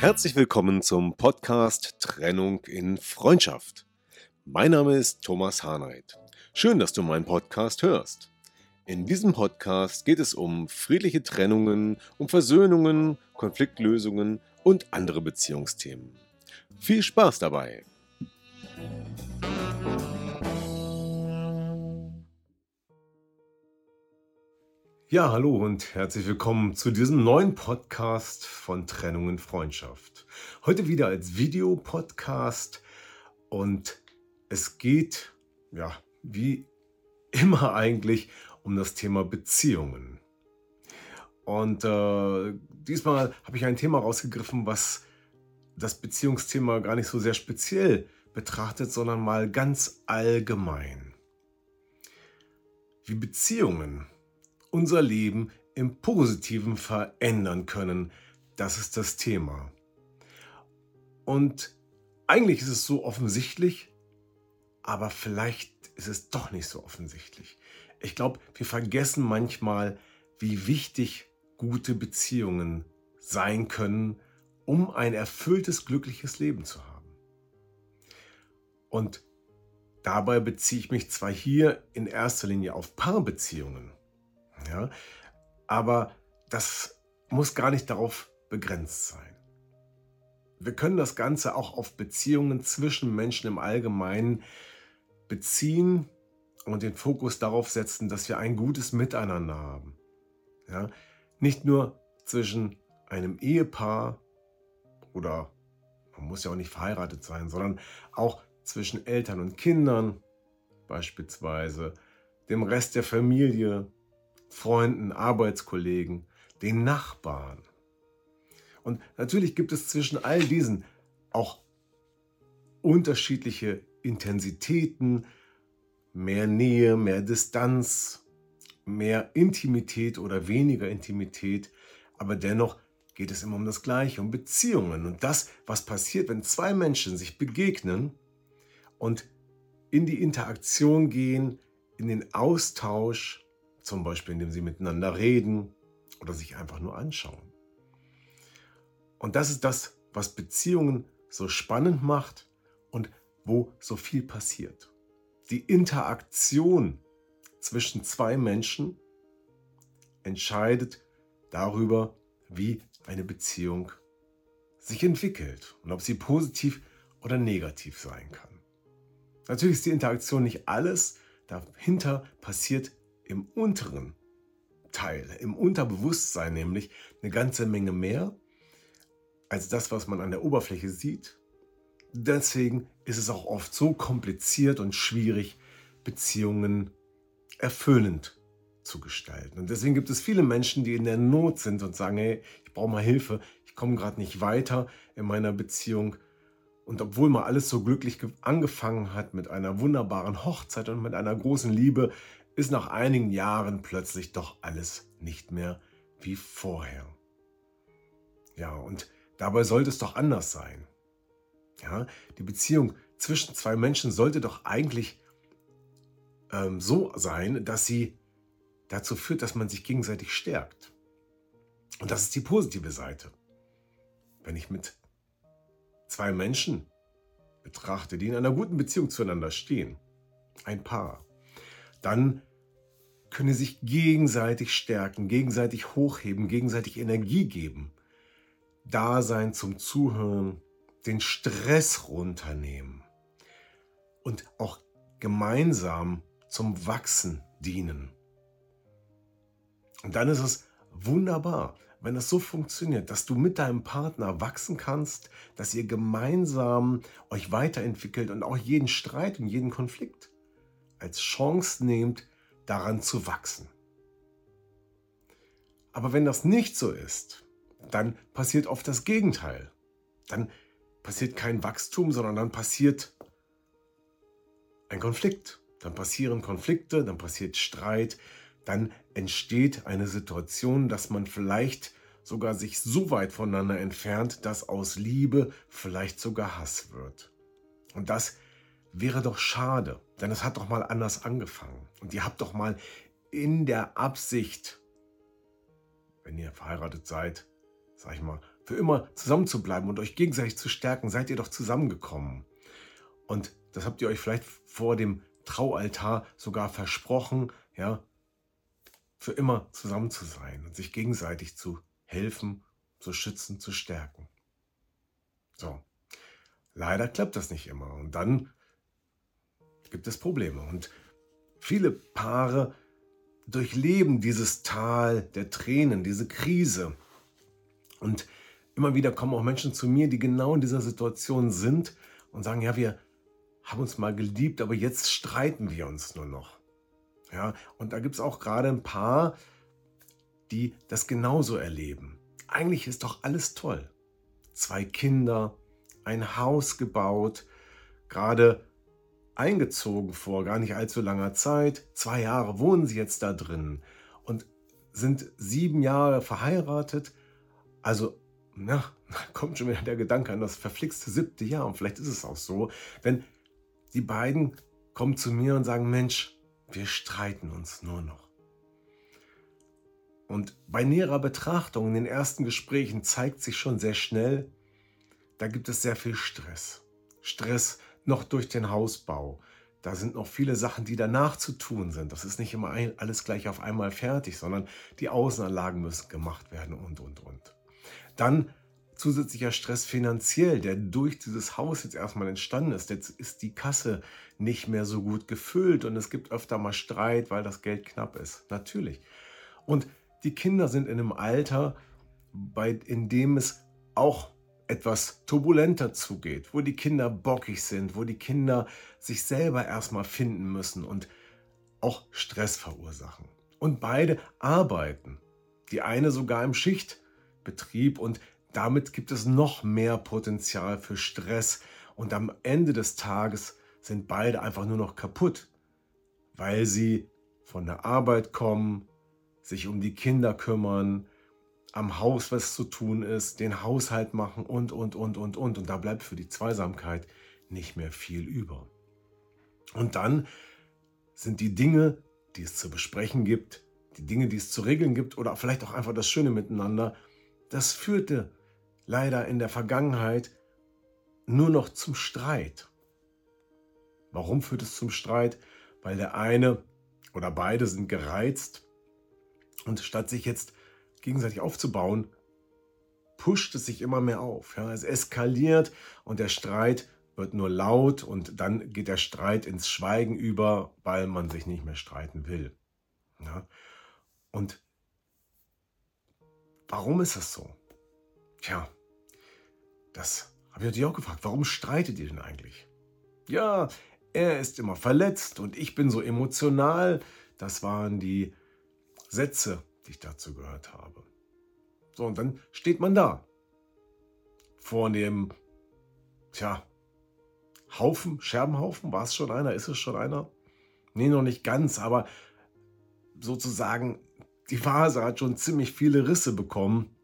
Herzlich willkommen zum Podcast Trennung in Freundschaft. Mein Name ist Thomas Harnight. Schön, dass du meinen Podcast hörst. In diesem Podcast geht es um friedliche Trennungen, um Versöhnungen, Konfliktlösungen und andere Beziehungsthemen. Viel Spaß dabei! Ja, hallo und herzlich willkommen zu diesem neuen Podcast von Trennung in Freundschaft. Heute wieder als Videopodcast und es geht, ja, wie immer eigentlich um das Thema Beziehungen. Und äh, diesmal habe ich ein Thema rausgegriffen, was das Beziehungsthema gar nicht so sehr speziell betrachtet, sondern mal ganz allgemein. Wie Beziehungen unser Leben im Positiven verändern können. Das ist das Thema. Und eigentlich ist es so offensichtlich, aber vielleicht ist es doch nicht so offensichtlich. Ich glaube, wir vergessen manchmal, wie wichtig gute Beziehungen sein können, um ein erfülltes, glückliches Leben zu haben. Und dabei beziehe ich mich zwar hier in erster Linie auf Paarbeziehungen, ja? Aber das muss gar nicht darauf begrenzt sein. Wir können das Ganze auch auf Beziehungen zwischen Menschen im Allgemeinen beziehen und den Fokus darauf setzen, dass wir ein gutes Miteinander haben. Ja? Nicht nur zwischen einem Ehepaar oder man muss ja auch nicht verheiratet sein, sondern auch zwischen Eltern und Kindern, beispielsweise dem Rest der Familie, Freunden, Arbeitskollegen, den Nachbarn. Und natürlich gibt es zwischen all diesen auch unterschiedliche Intensitäten, mehr Nähe, mehr Distanz, mehr Intimität oder weniger Intimität, aber dennoch geht es immer um das Gleiche, um Beziehungen. Und das, was passiert, wenn zwei Menschen sich begegnen und in die Interaktion gehen, in den Austausch, zum Beispiel indem sie miteinander reden oder sich einfach nur anschauen. Und das ist das, was Beziehungen so spannend macht und wo so viel passiert. Die Interaktion zwischen zwei Menschen entscheidet darüber, wie eine Beziehung sich entwickelt und ob sie positiv oder negativ sein kann. Natürlich ist die Interaktion nicht alles, dahinter passiert im unteren Teil, im Unterbewusstsein nämlich, eine ganze Menge mehr als das, was man an der Oberfläche sieht. Deswegen ist es auch oft so kompliziert und schwierig, Beziehungen erfüllend zu gestalten. Und deswegen gibt es viele Menschen, die in der Not sind und sagen, hey, ich brauche mal Hilfe, ich komme gerade nicht weiter in meiner Beziehung. Und obwohl mal alles so glücklich angefangen hat mit einer wunderbaren Hochzeit und mit einer großen Liebe, ist nach einigen Jahren plötzlich doch alles nicht mehr wie vorher. Ja, und dabei sollte es doch anders sein. Ja, die Beziehung zwischen zwei Menschen sollte doch eigentlich ähm, so sein, dass sie dazu führt, dass man sich gegenseitig stärkt. Und das ist die positive Seite. Wenn ich mit zwei Menschen betrachte, die in einer guten Beziehung zueinander stehen, ein Paar, dann können sie sich gegenseitig stärken, gegenseitig hochheben, gegenseitig Energie geben. Dasein zum Zuhören, den Stress runternehmen und auch gemeinsam zum Wachsen dienen. Und dann ist es wunderbar, wenn das so funktioniert, dass du mit deinem Partner wachsen kannst, dass ihr gemeinsam euch weiterentwickelt und auch jeden Streit und jeden Konflikt als Chance nehmt, daran zu wachsen. Aber wenn das nicht so ist, dann passiert oft das Gegenteil. Dann passiert kein Wachstum, sondern dann passiert ein Konflikt. Dann passieren Konflikte, dann passiert Streit, dann entsteht eine Situation, dass man vielleicht sogar sich so weit voneinander entfernt, dass aus Liebe vielleicht sogar Hass wird. Und das wäre doch schade, denn es hat doch mal anders angefangen. Und ihr habt doch mal in der Absicht, wenn ihr verheiratet seid, sag ich mal, für immer zusammen zu bleiben und euch gegenseitig zu stärken, seid ihr doch zusammengekommen. Und das habt ihr euch vielleicht vor dem Traualtar sogar versprochen, ja, für immer zusammen zu sein und sich gegenseitig zu helfen, zu schützen, zu stärken. So. Leider klappt das nicht immer. Und dann gibt es Probleme. Und viele Paare durchleben dieses Tal der Tränen, diese Krise. Und immer wieder kommen auch Menschen zu mir, die genau in dieser Situation sind und sagen, ja, wir haben uns mal geliebt, aber jetzt streiten wir uns nur noch. Ja, und da gibt es auch gerade ein paar, die das genauso erleben. Eigentlich ist doch alles toll. Zwei Kinder, ein Haus gebaut, gerade eingezogen vor gar nicht allzu langer Zeit. Zwei Jahre wohnen sie jetzt da drin und sind sieben Jahre verheiratet. Also, na, kommt schon wieder der Gedanke an das verflixte siebte Jahr und vielleicht ist es auch so. Denn die beiden kommen zu mir und sagen, Mensch, wir streiten uns nur noch. Und bei näherer Betrachtung in den ersten Gesprächen zeigt sich schon sehr schnell, da gibt es sehr viel Stress. Stress noch durch den Hausbau. Da sind noch viele Sachen, die danach zu tun sind. Das ist nicht immer alles gleich auf einmal fertig, sondern die Außenanlagen müssen gemacht werden und, und, und. Dann zusätzlicher Stress finanziell, der durch dieses Haus jetzt erstmal entstanden ist. Jetzt ist die Kasse nicht mehr so gut gefüllt und es gibt öfter mal Streit, weil das Geld knapp ist. Natürlich. Und die Kinder sind in einem Alter, bei, in dem es auch etwas turbulenter zugeht, wo die Kinder bockig sind, wo die Kinder sich selber erstmal finden müssen und auch Stress verursachen. Und beide arbeiten. Die eine sogar im Schichtbetrieb und damit gibt es noch mehr Potenzial für Stress und am Ende des Tages sind beide einfach nur noch kaputt, weil sie von der Arbeit kommen, sich um die Kinder kümmern, am Haus was zu tun ist, den Haushalt machen und, und, und, und, und. Und da bleibt für die Zweisamkeit nicht mehr viel über. Und dann sind die Dinge, die es zu besprechen gibt, die Dinge, die es zu regeln gibt oder vielleicht auch einfach das Schöne miteinander, das führte leider in der Vergangenheit nur noch zum Streit. Warum führt es zum Streit? Weil der eine oder beide sind gereizt und statt sich jetzt gegenseitig aufzubauen, pusht es sich immer mehr auf. Ja? Es eskaliert und der Streit wird nur laut und dann geht der Streit ins Schweigen über, weil man sich nicht mehr streiten will. Ja? Und warum ist das so? Tja, das habe ich natürlich auch gefragt. Warum streitet ihr denn eigentlich? Ja, er ist immer verletzt und ich bin so emotional. Das waren die Sätze, die ich dazu gehört habe. So, und dann steht man da. Vor dem, tja, Haufen, Scherbenhaufen, war es schon einer? Ist es schon einer? Nee, noch nicht ganz, aber sozusagen, die Vase hat schon ziemlich viele Risse bekommen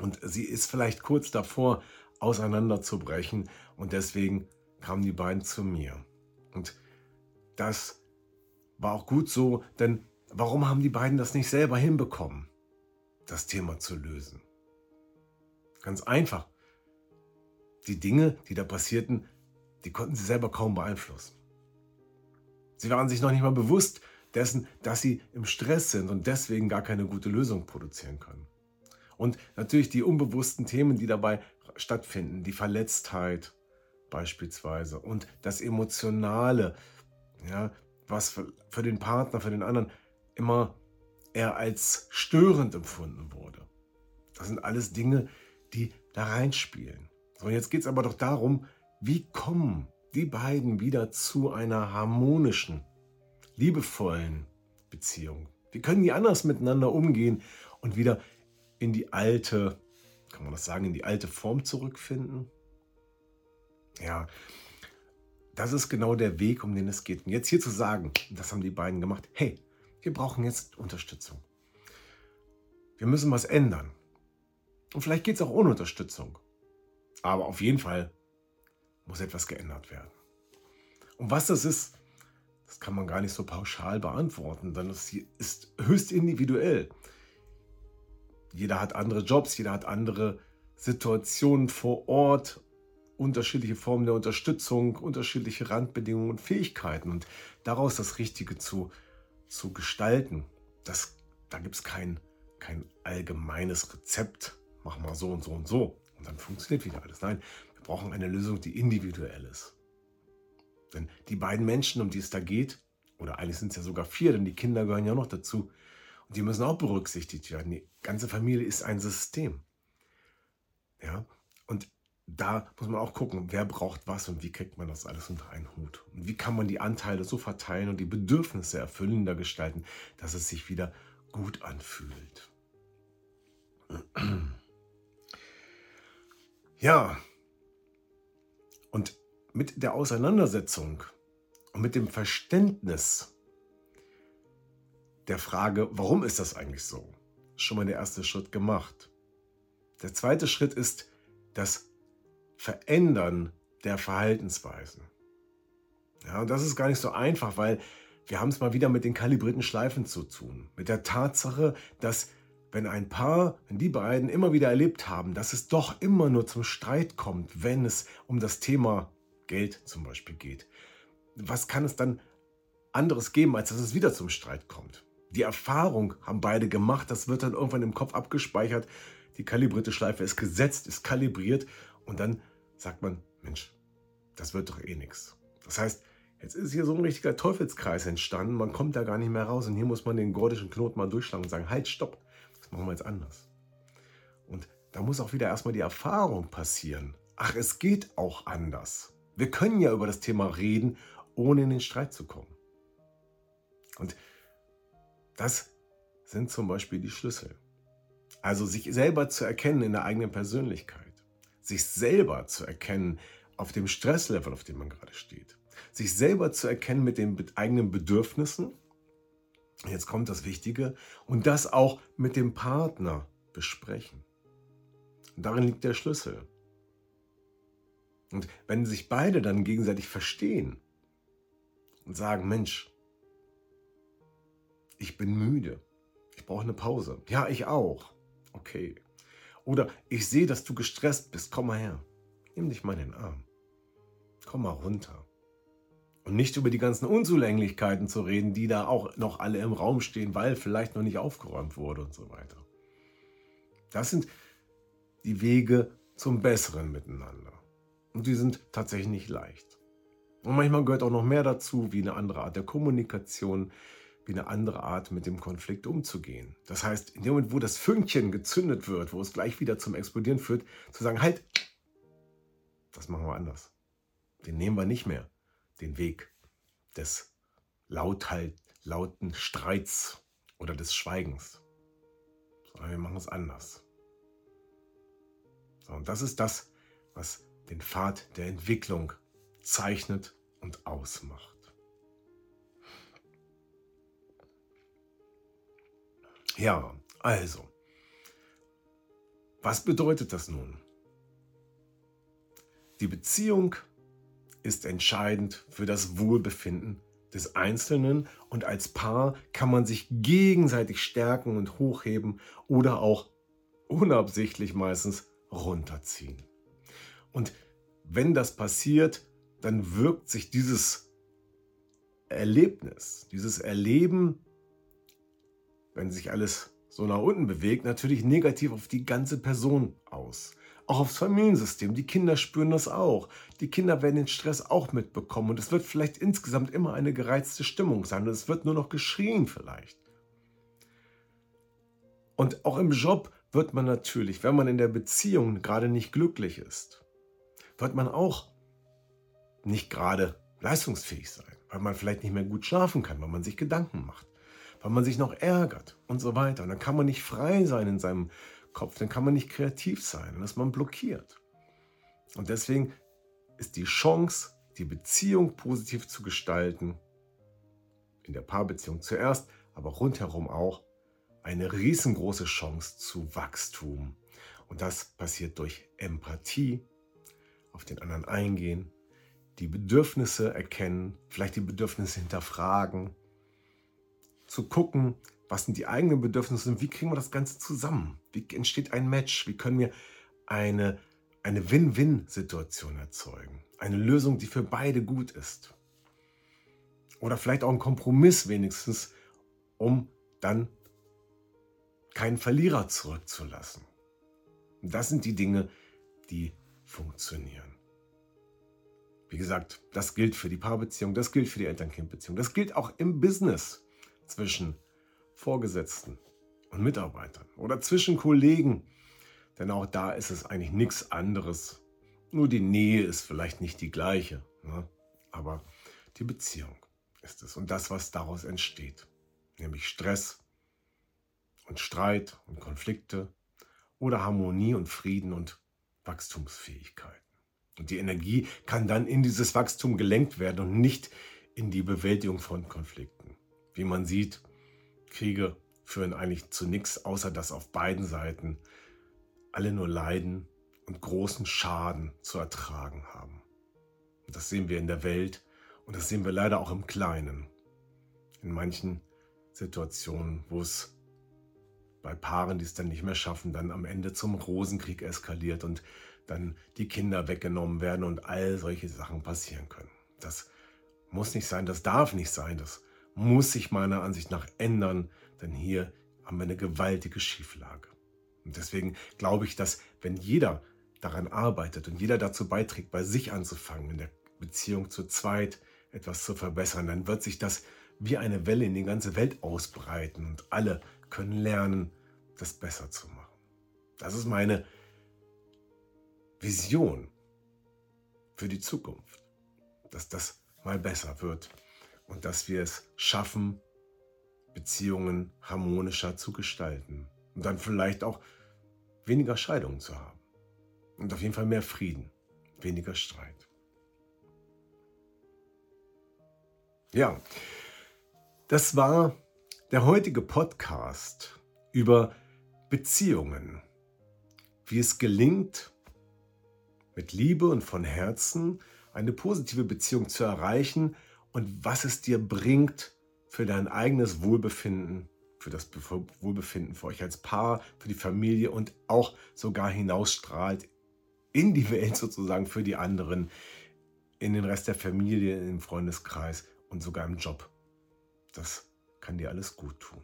und sie ist vielleicht kurz davor, auseinanderzubrechen und deswegen kamen die beiden zu mir. Und das war auch gut so, denn warum haben die beiden das nicht selber hinbekommen, das Thema zu lösen? Ganz einfach. Die Dinge, die da passierten, die konnten sie selber kaum beeinflussen. Sie waren sich noch nicht mal bewusst dessen, dass sie im Stress sind und deswegen gar keine gute Lösung produzieren können. Und natürlich die unbewussten Themen, die dabei stattfinden, die Verletztheit beispielsweise und das Emotionale, ja, was für, für den Partner, für den anderen immer eher als störend empfunden wurde. Das sind alles Dinge, die da reinspielen. So, jetzt geht es aber doch darum, wie kommen die beiden wieder zu einer harmonischen, liebevollen, Beziehung? Wie können die anders miteinander umgehen und wieder in die alte, kann man das sagen, in die alte Form zurückfinden? Ja, das ist genau der Weg, um den es geht. Und jetzt hier zu sagen, das haben die beiden gemacht, hey, wir brauchen jetzt Unterstützung. Wir müssen was ändern. Und vielleicht geht es auch ohne Unterstützung. Aber auf jeden Fall muss etwas geändert werden. Und was das ist, das kann man gar nicht so pauschal beantworten, denn es ist höchst individuell. Jeder hat andere Jobs, jeder hat andere Situationen vor Ort, unterschiedliche Formen der Unterstützung, unterschiedliche Randbedingungen und Fähigkeiten. Und daraus das Richtige zu, zu gestalten, das, da gibt es kein, kein allgemeines Rezept. Mach mal so und so und so. Und dann funktioniert wieder alles. Nein, wir brauchen eine Lösung, die individuell ist. Denn die beiden Menschen, um die es da geht, oder eigentlich sind es ja sogar vier, denn die Kinder gehören ja noch dazu, und die müssen auch berücksichtigt werden. Die ganze Familie ist ein System. Ja, und da muss man auch gucken, wer braucht was und wie kriegt man das alles unter einen Hut. Und wie kann man die Anteile so verteilen und die Bedürfnisse erfüllender gestalten, dass es sich wieder gut anfühlt. Ja, und mit der Auseinandersetzung und mit dem Verständnis der Frage, warum ist das eigentlich so, ist schon mal der erste Schritt gemacht. Der zweite Schritt ist das Verändern der Verhaltensweisen. Ja, und das ist gar nicht so einfach, weil wir haben es mal wieder mit den kalibrierten Schleifen zu tun. Mit der Tatsache, dass wenn ein Paar, wenn die beiden immer wieder erlebt haben, dass es doch immer nur zum Streit kommt, wenn es um das Thema Geld zum Beispiel geht. Was kann es dann anderes geben, als dass es wieder zum Streit kommt? Die Erfahrung haben beide gemacht, das wird dann irgendwann im Kopf abgespeichert. Die kalibrierte Schleife ist gesetzt, ist kalibriert und dann sagt man, Mensch, das wird doch eh nichts. Das heißt, jetzt ist hier so ein richtiger Teufelskreis entstanden, man kommt da gar nicht mehr raus und hier muss man den gordischen Knoten mal durchschlagen und sagen, halt, stopp, das machen wir jetzt anders. Und da muss auch wieder erstmal die Erfahrung passieren. Ach, es geht auch anders. Wir können ja über das Thema reden, ohne in den Streit zu kommen. Und das sind zum Beispiel die Schlüssel. Also sich selber zu erkennen in der eigenen Persönlichkeit, sich selber zu erkennen auf dem Stresslevel, auf dem man gerade steht, sich selber zu erkennen mit den eigenen Bedürfnissen. Jetzt kommt das Wichtige und das auch mit dem Partner besprechen. Und darin liegt der Schlüssel. Und wenn sich beide dann gegenseitig verstehen und sagen, Mensch, ich bin müde, ich brauche eine Pause. Ja, ich auch. Okay. Oder ich sehe, dass du gestresst bist, komm mal her. Nimm dich mal in den Arm. Komm mal runter. Und nicht über die ganzen Unzulänglichkeiten zu reden, die da auch noch alle im Raum stehen, weil vielleicht noch nicht aufgeräumt wurde und so weiter. Das sind die Wege zum besseren Miteinander. Und die sind tatsächlich nicht leicht. Und manchmal gehört auch noch mehr dazu, wie eine andere Art der Kommunikation, wie eine andere Art mit dem Konflikt umzugehen. Das heißt, in dem Moment, wo das Fünkchen gezündet wird, wo es gleich wieder zum Explodieren führt, zu sagen, halt, das machen wir anders. Den nehmen wir nicht mehr, den Weg des Lauthalt, lauten Streits oder des Schweigens, sondern wir machen es anders. So, und das ist das, was den Pfad der Entwicklung zeichnet und ausmacht. Ja, also, was bedeutet das nun? Die Beziehung ist entscheidend für das Wohlbefinden des Einzelnen und als Paar kann man sich gegenseitig stärken und hochheben oder auch unabsichtlich meistens runterziehen. Und wenn das passiert, dann wirkt sich dieses Erlebnis, dieses Erleben, wenn sich alles so nach unten bewegt, natürlich negativ auf die ganze Person aus. Auch aufs Familiensystem. Die Kinder spüren das auch. Die Kinder werden den Stress auch mitbekommen und es wird vielleicht insgesamt immer eine gereizte Stimmung sein und es wird nur noch geschrien vielleicht. Und auch im Job wird man natürlich, wenn man in der Beziehung gerade nicht glücklich ist, wird man auch nicht gerade leistungsfähig sein, weil man vielleicht nicht mehr gut schlafen kann, weil man sich Gedanken macht, weil man sich noch ärgert und so weiter. Und dann kann man nicht frei sein in seinem Kopf, dann kann man nicht kreativ sein, dann ist man blockiert. Und deswegen ist die Chance, die Beziehung positiv zu gestalten, in der Paarbeziehung zuerst, aber rundherum auch, eine riesengroße Chance zu Wachstum. Und das passiert durch Empathie, auf den anderen eingehen, die Bedürfnisse erkennen, vielleicht die Bedürfnisse hinterfragen, zu gucken, was sind die eigenen Bedürfnisse und wie kriegen wir das Ganze zusammen? Wie entsteht ein Match? Wie können wir eine, eine Win-Win-Situation erzeugen? Eine Lösung, die für beide gut ist. Oder vielleicht auch ein Kompromiss wenigstens, um dann keinen Verlierer zurückzulassen. Das sind die Dinge, die funktionieren. Wie gesagt, das gilt für die Paarbeziehung, das gilt für die Eltern-Kind-Beziehung, das gilt auch im Business zwischen Vorgesetzten und Mitarbeitern oder zwischen Kollegen. Denn auch da ist es eigentlich nichts anderes. Nur die Nähe ist vielleicht nicht die gleiche, ne? aber die Beziehung ist es und das, was daraus entsteht, nämlich Stress und Streit und Konflikte oder Harmonie und Frieden und Wachstumsfähigkeiten. Und die Energie kann dann in dieses Wachstum gelenkt werden und nicht in die Bewältigung von Konflikten. Wie man sieht, Kriege führen eigentlich zu nichts, außer dass auf beiden Seiten alle nur Leiden und großen Schaden zu ertragen haben. Und das sehen wir in der Welt und das sehen wir leider auch im Kleinen. In manchen Situationen, wo es bei Paaren, die es dann nicht mehr schaffen, dann am Ende zum Rosenkrieg eskaliert und dann die Kinder weggenommen werden und all solche Sachen passieren können. Das muss nicht sein, das darf nicht sein, das muss sich meiner Ansicht nach ändern, denn hier haben wir eine gewaltige Schieflage. Und deswegen glaube ich, dass wenn jeder daran arbeitet und jeder dazu beiträgt, bei sich anzufangen, in der Beziehung zu zweit etwas zu verbessern, dann wird sich das wie eine Welle in die ganze Welt ausbreiten und alle können lernen, das besser zu machen. Das ist meine Vision für die Zukunft, dass das mal besser wird und dass wir es schaffen, Beziehungen harmonischer zu gestalten und dann vielleicht auch weniger Scheidungen zu haben und auf jeden Fall mehr Frieden, weniger Streit. Ja, das war der heutige Podcast über Beziehungen, wie es gelingt, mit Liebe und von Herzen eine positive Beziehung zu erreichen und was es dir bringt für dein eigenes Wohlbefinden, für das Wohlbefinden für euch als Paar, für die Familie und auch sogar hinausstrahlt in die Welt sozusagen für die anderen, in den Rest der Familie, im Freundeskreis und sogar im Job. Das kann dir alles gut tun.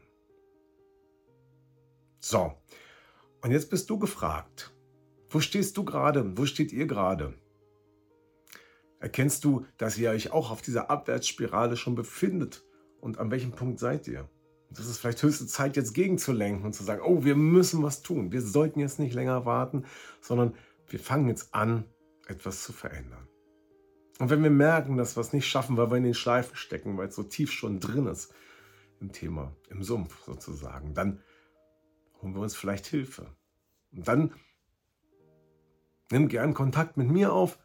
So, und jetzt bist du gefragt. Wo stehst du gerade? Wo steht ihr gerade? Erkennst du, dass ihr euch auch auf dieser Abwärtsspirale schon befindet? Und an welchem Punkt seid ihr? Das ist vielleicht höchste Zeit, jetzt gegenzulenken und zu sagen, oh, wir müssen was tun. Wir sollten jetzt nicht länger warten, sondern wir fangen jetzt an, etwas zu verändern. Und wenn wir merken, dass wir es nicht schaffen, weil wir in den Schleifen stecken, weil es so tief schon drin ist, im Thema, im Sumpf sozusagen. Dann holen wir uns vielleicht Hilfe. Und dann nimm gern Kontakt mit mir auf.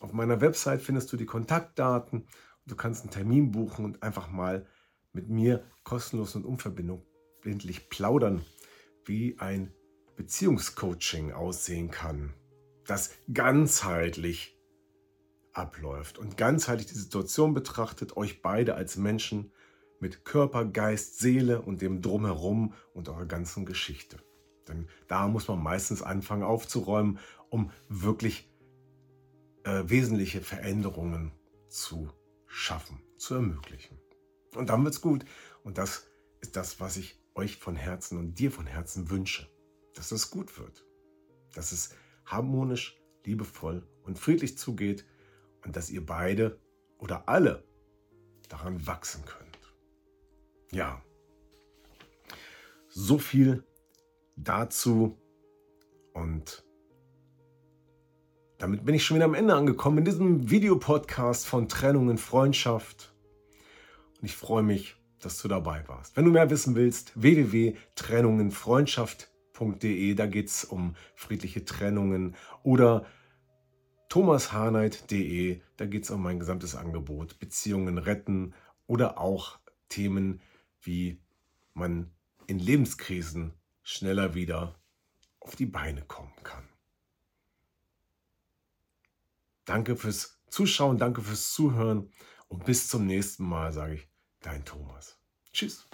Auf meiner Website findest du die Kontaktdaten. Du kannst einen Termin buchen und einfach mal mit mir kostenlos und unverbindlich plaudern, wie ein Beziehungscoaching aussehen kann, das ganzheitlich abläuft und ganzheitlich die Situation betrachtet, euch beide als Menschen mit Körper, Geist, Seele und dem Drumherum und eurer ganzen Geschichte. Denn da muss man meistens anfangen aufzuräumen, um wirklich äh, wesentliche Veränderungen zu schaffen, zu ermöglichen. Und dann wird es gut. Und das ist das, was ich euch von Herzen und dir von Herzen wünsche. Dass es gut wird. Dass es harmonisch, liebevoll und friedlich zugeht und dass ihr beide oder alle daran wachsen könnt. Ja, so viel dazu und damit bin ich schon wieder am Ende angekommen in diesem Videopodcast von Trennung in Freundschaft. Und ich freue mich, dass du dabei warst. Wenn du mehr wissen willst, www.trennungenfreundschaft.de, da geht es um friedliche Trennungen oder thomasharnight.de, da geht es um mein gesamtes Angebot, Beziehungen retten oder auch Themen, wie man in Lebenskrisen schneller wieder auf die Beine kommen kann. Danke fürs Zuschauen, danke fürs Zuhören und bis zum nächsten Mal sage ich, dein Thomas. Tschüss.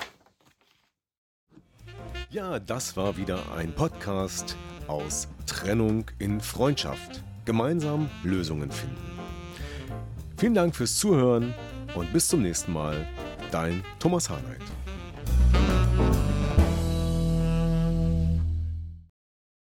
Ja, das war wieder ein Podcast aus Trennung in Freundschaft. Gemeinsam Lösungen finden. Vielen Dank fürs Zuhören und bis zum nächsten Mal. Dein Thomas Harnight.